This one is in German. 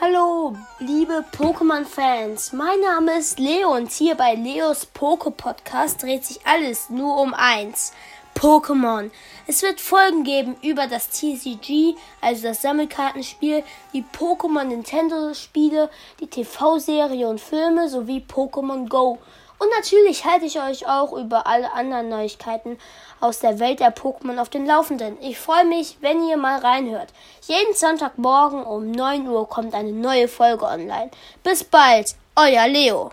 Hallo, liebe Pokémon-Fans. Mein Name ist Leo und hier bei Leos Poke-Podcast dreht sich alles nur um eins. Pokémon. Es wird Folgen geben über das TCG, also das Sammelkartenspiel, die Pokémon Nintendo-Spiele, die TV-Serie und Filme sowie Pokémon Go. Und natürlich halte ich euch auch über alle anderen Neuigkeiten aus der Welt der Pokémon auf den Laufenden. Ich freue mich, wenn ihr mal reinhört. Jeden Sonntagmorgen um 9 Uhr kommt eine neue Folge online. Bis bald, euer Leo.